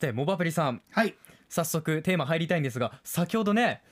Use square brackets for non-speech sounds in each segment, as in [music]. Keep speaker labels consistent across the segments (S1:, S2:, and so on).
S1: てモバプリさん。
S2: はい。
S1: 早速テーマ入りたいんですが先ほどね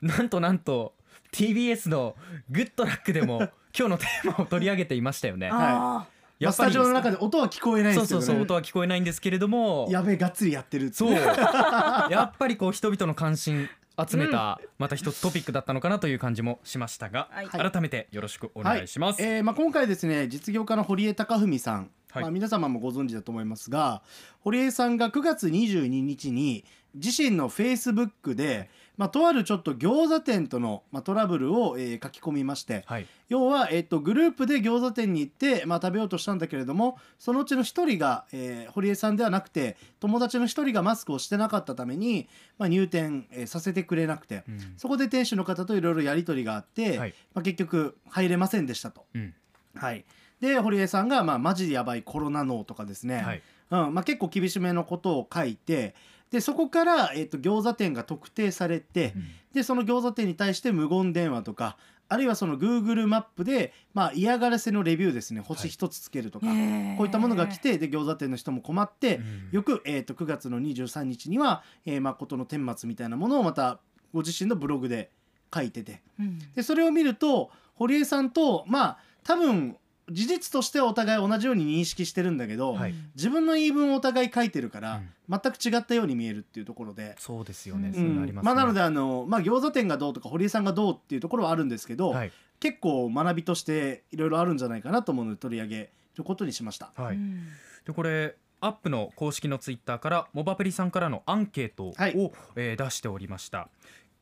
S1: なんとなんと TBS の「グッドラック」でも [laughs] 今日のテーマを取り上げていましたよね。
S3: あ
S2: まあスタジオの中で音は聞こえないん
S1: そう
S2: ですけど、ね、
S1: そうそう音は聞こえないんですけれども。
S2: やべえがっつりやってるって
S1: そう。[laughs] やっぱりこう人々の関心集めたまた一つトピックだったのかなという感じもしましたが、
S3: はい。
S1: 改めてよろしくお願いします。
S2: えーまあ、今回ですね実業家の堀江貴文さん、
S1: はい。
S2: まあ、皆様もご存知だと思いますが堀江さんが9月22日に自身のフェイスブックで、まあ、とあるちょっと餃子店との、まあ、トラブルを、えー書き込みまして
S1: はい、
S2: 要は、えっとグループで餃子店に行って、まあ、食べようとしたんだけれどもそのうちの一人が、えー堀江さんではなくて友達の一人がマスクをしてなかったために、まあ、入店、えーさせてくれなくて、
S1: うん。
S2: そこで店主の方といろいろやり取りがあって、
S1: はい。
S2: まあ、結局入れませんでしたと。
S1: うん。
S2: はい、で堀江さんが、まあ「マジでやばいコロナ脳」とかですね、
S1: はい。
S2: うん。まあ、結構厳しめのことを書いてでそこから、えっと餃子店が特定されて、
S1: うん。
S2: でその餃子店に対して無言電話とかあるいはその Google マップで、まあ、嫌がらせのレビューですね。星一つつけるとか、
S3: ー。
S2: こういったものが来てで餃子店の人も困って、
S1: うん。
S2: よく、えー、と9月の23日には、えー、誠の顛末みたいなものをまたご自身のブログで書いてて。
S3: うん。
S2: でそれを見ると堀江さんとまあ多分事実としてはお互い同じように認識してるんだけど、
S1: はい。
S2: 自分の言い分をお互い書いてるから、
S1: うん。
S2: 全く違ったように見えるっていうところで。
S1: そうですよね、
S3: うん。
S1: そういうのありますね。
S2: まあ、なのであの、まあ、餃子店がどうとか堀江さんがどうっていうところはあるんですけど、
S1: はい。
S2: 結構学びとしていろいろあるんじゃないかなと思うので取り上げることにしました。
S1: はい、
S3: うん。
S1: でこれアップの公式のツイッターからモバプリさんからのアンケートを、
S2: はい。
S1: えー出しておりました。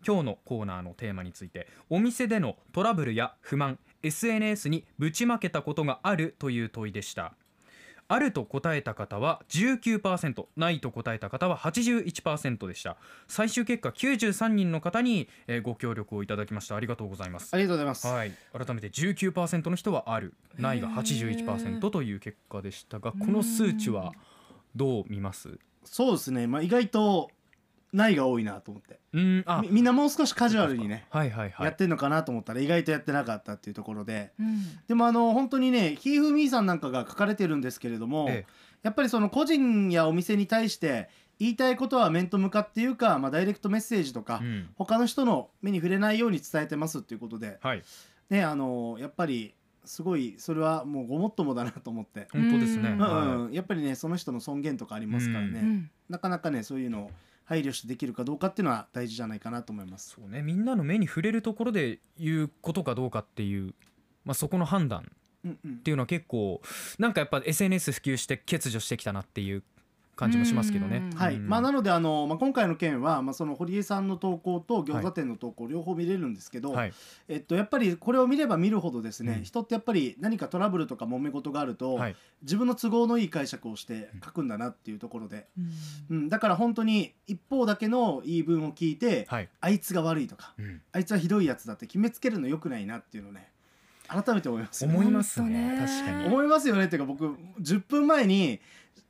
S1: 今日のコーナーのテーマについてお店でのトラブルや不満 SNS にぶちまけたことがあるという問いでした。あると答えた方は19%ないと答えた方は81%でした。最終結果93人の方に、えーご協力をいただきました。ありがとうございます。
S2: ありがとうございます。
S1: はい、改めて19%の人はある。ないが81%という結果でしたがこの数値はどう見ます？
S2: そうですね、まあ、意外とないが多いなと思って。
S1: うんあ。
S2: みみんなもう少しカジュアルにね、
S1: はいはいはい。
S2: やってんのかなと思ったら意外とやってなかったっていうところで。
S3: うん。
S2: でもあの本当にねひーふみーさんなんかが書かれてるんですけれども、
S1: え
S2: やっぱりその個人やお店に対して言いたいことは面と向かっていうか、まあ、ダイレクトメッセージとか、
S1: えうん。
S2: 他の人の目に触れないように伝えてますっていうことで、
S1: はい。
S2: ね、あのやっぱりすごいそれはもうごもっともだなと思って、
S1: 本当ですね。
S3: うん
S2: うん
S1: は
S2: うん。やっぱりねその人の尊厳とかありますからね、
S3: うん。
S2: なかなかねそういうのを配慮してできるかどうかっていうのは大事じゃないかなと思います。
S1: そうねみんなの目に触れるところで言うことかどうかっていうまあそこの判断っていうのは結構なんかやっぱ SNS 普及して欠如してきたなっていう感じもしますけどね。
S3: うん。
S2: はい、
S1: うん。
S2: まあなのであの、まあ、今回の件は、まあ、その堀江さんの投稿と餃子店の投稿両方見れるんですけど、
S1: はい。
S2: えっと、やっぱりこれを見れば見るほどですね、
S1: うん。
S2: 人ってやっぱり何かトラブルとか揉め事があると、
S1: はい。
S2: 自分の都合のいい解釈をして書くんだなっていうところで、
S3: うん。
S2: うん、だから本当に一方だけの言い分を聞いて、
S1: はい。
S2: あいつが悪いとか
S1: うん。
S2: あいつはひどいやつだって決めつけるのよくないなっていうのをね改めて思いますよね。
S1: 思いますね。確かに。
S2: 思いますよね。っていうか僕10分前に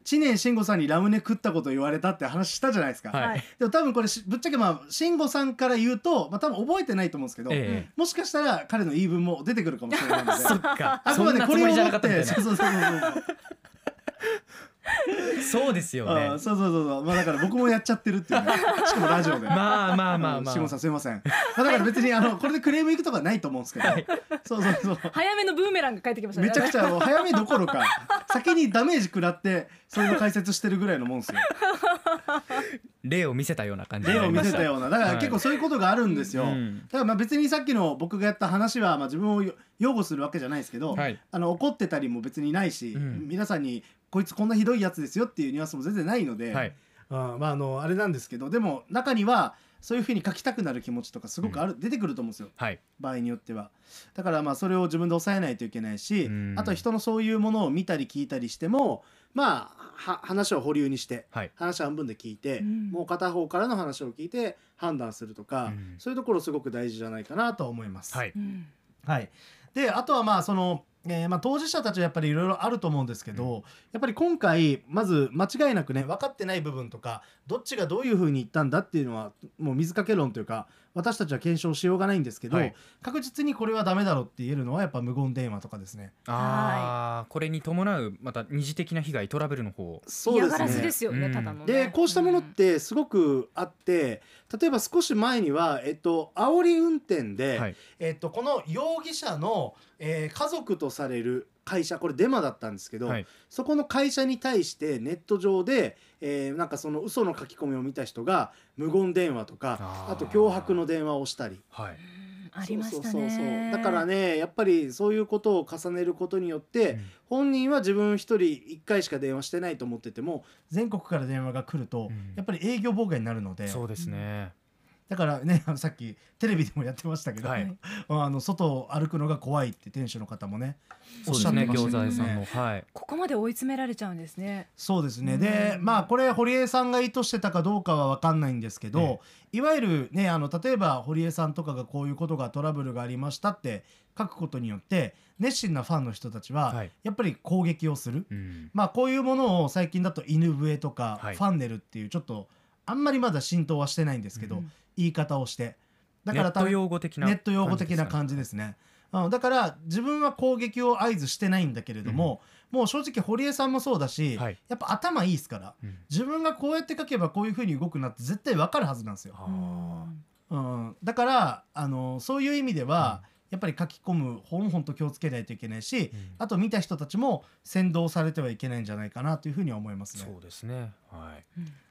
S2: 知念慎吾さんにラムネ食ったこと言われたって話したじゃないですか、
S1: はい。
S3: はい。
S2: でも多分これしぶっちゃけまあ慎吾さんから言うと、まあ、多分覚えてないと思うんですけど、
S1: え
S2: もしかしたら彼の言い分も出てくるかもしれないので。
S1: えそっか。
S2: あくまでこれを持
S1: もりじゃなかっ
S2: て [laughs] そうそうそうそう。
S1: そうですよね。
S2: あそうそうそうそう。まあだから僕もやっちゃってるっていうね。しかもラジオで。
S1: まあまあまあまあ。
S2: 慎吾さんすいません、まあ、だから別にあのこれでクレームいくとかないと思うんですけど、そうそうそう。
S3: 早めのブーメランが返ってきましたね。
S2: めちゃくちゃもう早めどころか先にダメージ食らってそれの解説してるぐらいのもんですよ。
S1: 例を見せたような感じに
S2: 例を見せたような。だから結構そういうことがあるんですよ、
S1: うん。
S2: だからまあ別にさっきの僕がやった話はまあ自分をよ擁護するわけじゃないですけど、
S1: はい。
S2: あの怒ってたりも別にないし、
S1: うん。
S2: 皆さんにこいつこんなひどいやつですよっていうニュアンスも全然ないので、
S1: はい。
S2: あまああのあれなんですけどでも中にはそういうふうに書きたくなる気持ちとかすごくある、出てくると思うんですよ。
S1: はい。
S2: 場合によっては。だからまあそれを自分で抑えないといけないし、
S1: うん。
S2: あと人のそういうものを見たり聞いたりしてもまあは話を保留にして
S1: はい。
S2: 話半分で聞いて、
S3: うん。
S2: もう片方からの話を聞いて判断するとか、
S1: うん。
S2: そういうところすごく大事じゃないかなとは思います。
S1: はい。
S3: うん。
S2: はい、であとはまあその、えーまあ、当事者たちはやっぱりいろいろあると思うんですけど、やっぱり今回まず間違いなくね分かってない部分とかどっちがどういうふうに言ったんだっていうのはもう水かけ論というか私たちは検証しようがないんですけど、
S1: はい。
S2: 確実にこれはダメだろうって言えるのはやっぱ無言電話とかですね。
S1: ああこれに伴うまた二次的な被害トラブルの方。
S2: そうです
S3: 嫌がらせで
S2: ね
S3: すよね、
S1: うん。
S3: ただのね。
S2: でこうしたものってすごくあって例えば少し前には、えっと煽り運転で、
S1: はい。
S2: えっと、この容疑者の、えー家族とされる会社これデマだったんですけど、
S1: はい。
S2: そこの会社に対してネット上で、えーなんかその嘘の書き込みを見た人が無言電話とか
S1: あ
S2: と脅迫の電話をしたり。
S1: はい。
S3: ありまし
S2: そうそうそう。だからねやっぱりそういうことを重ねることによって、
S1: うん。
S2: 本人は自分一人一回しか電話してないと思ってても全国から電話が来ると、
S1: うん。
S2: やっぱり営業妨害になるので
S1: そうですね
S2: だからねあのさっきテレビでもやってましたけど、
S1: はい。
S2: あの外を歩くのが怖いって店主の方もねおっしゃってましたよ
S1: 餃子屋さんも
S2: ね。
S1: はい。
S3: ここまで追い詰められちゃうんですね。
S2: そうですね。でまあこれ堀江さんが意図してたかどうかは分かんないんですけど、
S1: え。
S2: いわゆるねあの例えば堀江さんとかがこういうことがトラブルがありましたって書くことによって熱心なファンの人たちは、
S1: はい。
S2: やっぱり攻撃をする。
S1: うん。
S2: まあこういうものを最近だと犬笛とか
S1: はい。
S2: ファンネルっていうちょっとあんまりまだ浸透はしてないんですけど、
S3: うん
S2: 言い方をして。だ
S1: ネット用語的な
S2: ネット用語的な感じですね。うん、だから自分は攻撃を合図してないんだけれども、もう正直堀江さんもそうだし、
S1: はい。
S2: やっぱ頭いいですから
S1: うん。
S2: 自分がこうやって書けばこういうふうに動くなって絶対わかるはずなんですよ。
S1: あ。
S2: うん、だからあのそういう意味では、やっぱり書き込むほんほんと気をつけないといけないし、
S1: ーうん。
S2: あと見た人たちも先導されてはいけないんじゃないかなというふうには思いますね。
S1: そうですね。はい。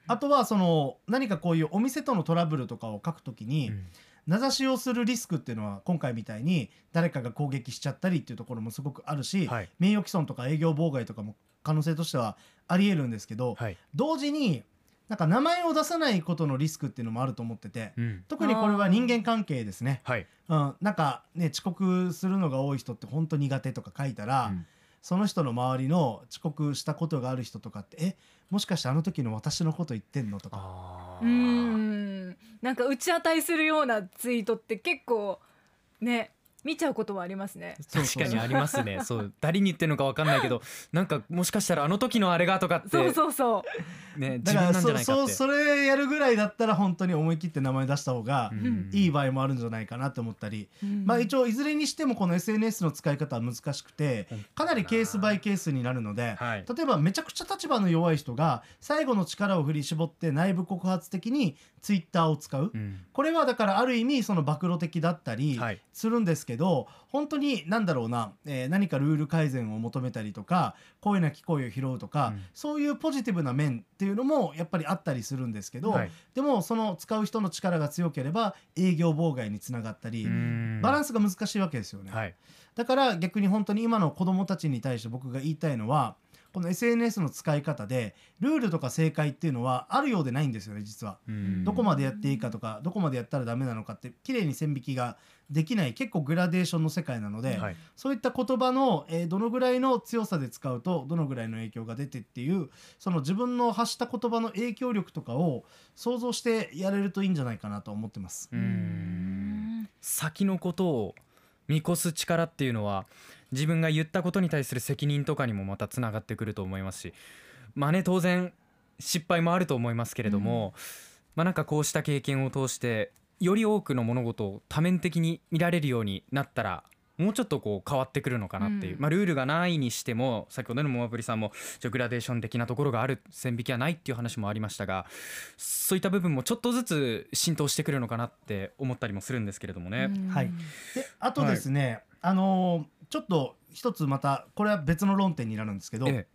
S2: あとはその何かこういうお店とのトラブルとかを書くときに、
S1: うん。
S2: 名指しをするリスクっていうのは今回みたいに誰かが攻撃しちゃったりっていうところもすごくあるし、
S1: はい。
S2: 名誉毀損とか営業妨害とかも可能性としてはありえるんですけど、
S1: はい。
S2: 同時になんか名前を出さないことのリスクっていうのもあると思ってて
S1: うん。
S2: 特にこれは人間関係ですね。
S1: はい。
S2: うん、なんかね遅刻するのが多い人って本当苦手とか書いたら、
S1: うん。
S2: その人の周りの遅刻したことがある人とかってえもしかしてあの時の私のこと言ってんのとか。
S3: うん。なんか打ち当たりするようなツイートって結構ね見ちゃうことはありますね。
S1: 確かにありますね。[laughs] そう。誰に言ってるのかわかんないけど [laughs] なんかもしかしたらあの時のあれがとかって
S3: そうそうそう。
S1: ね
S2: だから
S1: 自分なんじゃないかって。
S2: そそうそれやるぐらいだったら本当に思い切って名前出した方が
S1: うん。
S2: いい場合もあるんじゃないかなって思ったり、
S3: うん。
S2: まあ一応いずれにしてもこの SNS の使い方は難しくてかなりケースバイケースになるので、
S1: はい。
S2: 例えばめちゃくちゃ立場の弱い人が最後の力を振り絞って内部告発的にツイッターを使う、
S1: うん。
S2: これはだからある意味その暴露的だったり
S1: はい。
S2: するんですけど、本当に何だろうな、えー何かルール改善を求めたりとか声なき声を拾うとか、
S1: うん。
S2: そういうポジティブな面っていうのもやっぱりあったりするんですけど、
S1: はい。
S2: でもその使う人の力が強ければ営業妨害につながったり、
S1: うん。
S2: バランスが難しいわけですよね。
S1: はい。
S2: だから逆に本当に今の子どもたちに対して僕が言いたいのはこの SNS の使い方でルールとか正解っていうのはあるようでないんですよね実は。
S1: うん
S2: どこまでやっていいかとかどこまでやったらダメなのかって綺麗に線引きができない結構グラデーションの世界なので、
S1: はい
S2: そういった言葉の、えーどのぐらいの強さで使うとどのぐらいの影響が出てっていうその自分の発した言葉の影響力とかを想像してやれるといいんじゃないかなと思ってます。
S1: うん先のことを見越す力っていうのは自分が言ったことに対する責任とかにもまたつながってくると思いますしまあね当然失敗もあると思いますけれども、まあなんかこうした経験を通してより多くの物事を多面的に見られるようになったらもうちょっとこう変わってくるのかなっていう、
S3: うん。
S1: まあルールがないにしても先ほどのモアプリさんもちょグラデーション的なところがある線引きはないっていう話もありましたがそういった部分もちょっとずつ浸透してくるのかなって思ったりもするんですけれどもね。
S2: はい。であとですね、あのーちょっと一つまたこれは別の論点になるんですけど、
S1: え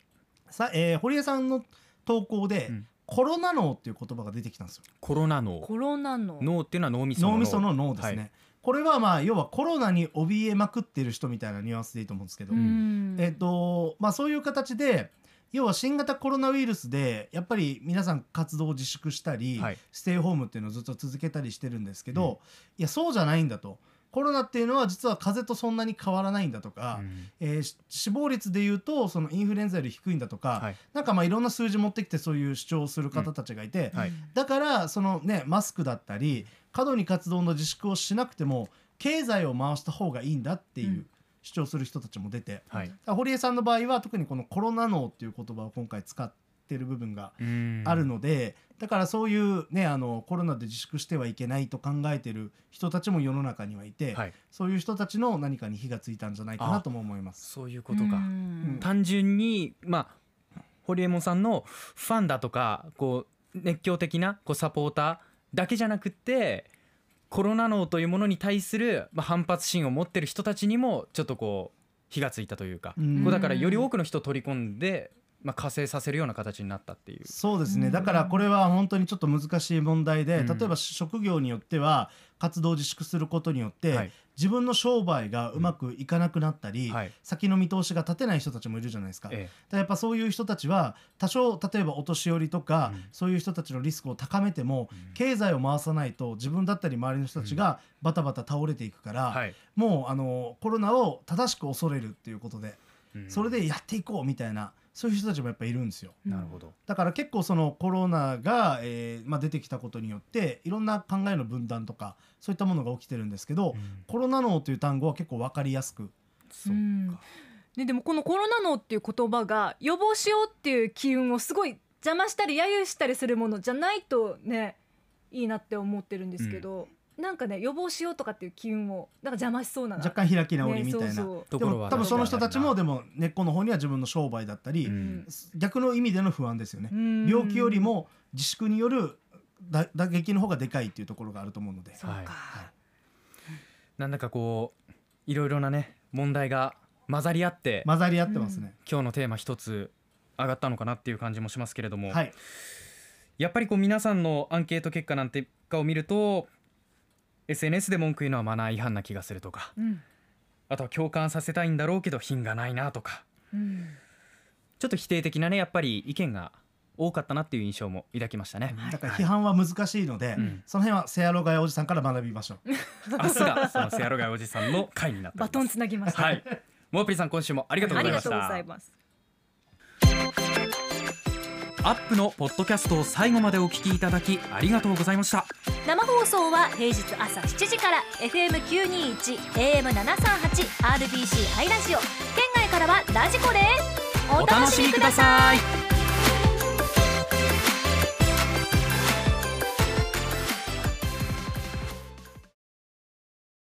S2: さえー堀江さんの投稿で、
S1: うん。
S2: コロナ脳っていう言葉が出てきたんですよ。
S1: コロナ脳。
S3: コロナの
S1: 脳っていうのは脳みその
S2: 脳。みその脳ですね。
S1: はい。
S2: これはまあ要はコロナに怯えまくってる人みたいなニュアンスでいいと思うんですけど、
S3: うん。
S2: えっ、とまあそういう形で要は新型コロナウイルスでやっぱり皆さん活動を自粛したり、
S1: はい。
S2: ステイホームっていうのをずっと続けたりしてるんですけど、いやそうじゃないんだとコロナっていうのは実は風邪とそんなに変わらないんだとか、
S1: うん。
S2: えーし死亡率でいうとそのインフルエンザより低いんだとか、
S1: はい。
S2: なんかまあいろんな数字持ってきてそういう主張をする方たちがいて、
S1: はい。
S2: だからそのねマスクだったり過度に活動の自粛をしなくても経済を回した方がいいんだっていううん。主張する人たちも出て、
S1: はい。
S2: 堀江さんの場合は特にこのコロナ脳っていう言葉を今回使っってる部分が
S1: うん
S2: あるので、だからそういうねあのコロナで自粛してはいけないと考えてる人たちも世の中にはいて、
S1: はい。
S2: そういう人たちの何かに火がついたんじゃないかなとも思います。
S1: そういうことか、
S3: うん。
S1: 単純にまあ堀エモ門さんのファンだとかこう熱狂的なこうサポーターだけじゃなくってコロナ脳というものに対する、まあ、反発心を持ってる人たちにもちょっとこう火がついたというか、
S2: うん。
S1: こうだからより多くの人を取り込んで、まあ、加勢させるような形になったっていう。
S2: そうですね、
S3: うん。
S2: だからこれは本当にちょっと難しい問題で、
S1: うん。
S2: 例えば職業によっては活動を自粛することによって、
S1: はい。
S2: 自分の商売がうまくいかなくなったり、
S1: はい。
S2: 先の見通しが立てない人たちもいるじゃないですか。
S1: え
S2: だからやっぱそういう人たちは多少例えばお年寄りとか、
S1: うん。
S2: そういう人たちのリスクを高めても、経済を回さないと自分だったり周りの人たちがバタバタ倒れていくから、
S1: はい。
S2: もうあのコロナを正しく恐れるっていうことで、
S1: うん。
S2: それでやっていこうみたいなそういう人たちもやっぱいるんですよ。
S1: なるほど、
S2: だから結構そのコロナが、えーまあ、出てきたことによっていろんな考えの分断とかそういったものが起きてるんですけど、
S1: うん。
S2: コロナ脳という単語は結構分かりやすく。
S1: そう
S3: うん。
S1: か
S3: ね、でもこのコロナ脳っていう言葉が予防しようっていう機運をすごい邪魔したり揶揄したりするものじゃないとねいいなって思ってるんですけど、なんかね予防しようとかっていう機運をなんか邪魔しそうな
S2: 若干開き直りみたいな。
S3: ねそうそう。
S2: で
S1: ところは
S2: も多分その人たちもでも根っこの方には自分の商売だったり、
S1: うん。
S2: 逆の意味での不安ですよね、
S3: うん。
S2: 病気よりも自粛による打打撃の方がでかいっていうところがあると思うので。
S3: そうか、
S1: はい。なんだかこういろいろなね問題が混ざり合って、
S2: 混ざり合ってますね、
S1: 今日のテーマ一つ上がったのかなっていう感じもしますけれども、
S2: はい。
S1: やっぱりこう皆さんのアンケート結果なんてかを見ると SNS で文句言うのはマナー違反な気がするとか。
S3: うん。
S1: あとは共感させたいんだろうけど品がないなとか。
S3: うん。
S1: ちょっと否定的なねやっぱり意見が多かったなっていう印象も抱きましたね。
S2: だから批判は難しいので、
S1: うん。
S2: その辺はセアロガヤおじさんから学びましょう。
S1: 明日がそのセアロガイおじさんの回になって
S3: バトンつなぎました、
S1: はい。モープリさん今週もありがとう
S3: あり
S1: ございました。
S3: がとうございます。
S1: アップのポッドキャストを最後までお聞きいただきありがとうございました
S4: 生放送は平日朝7時から FM921 AM738 RBC ハイラジオ。県外からはラジコです
S1: お楽しみください。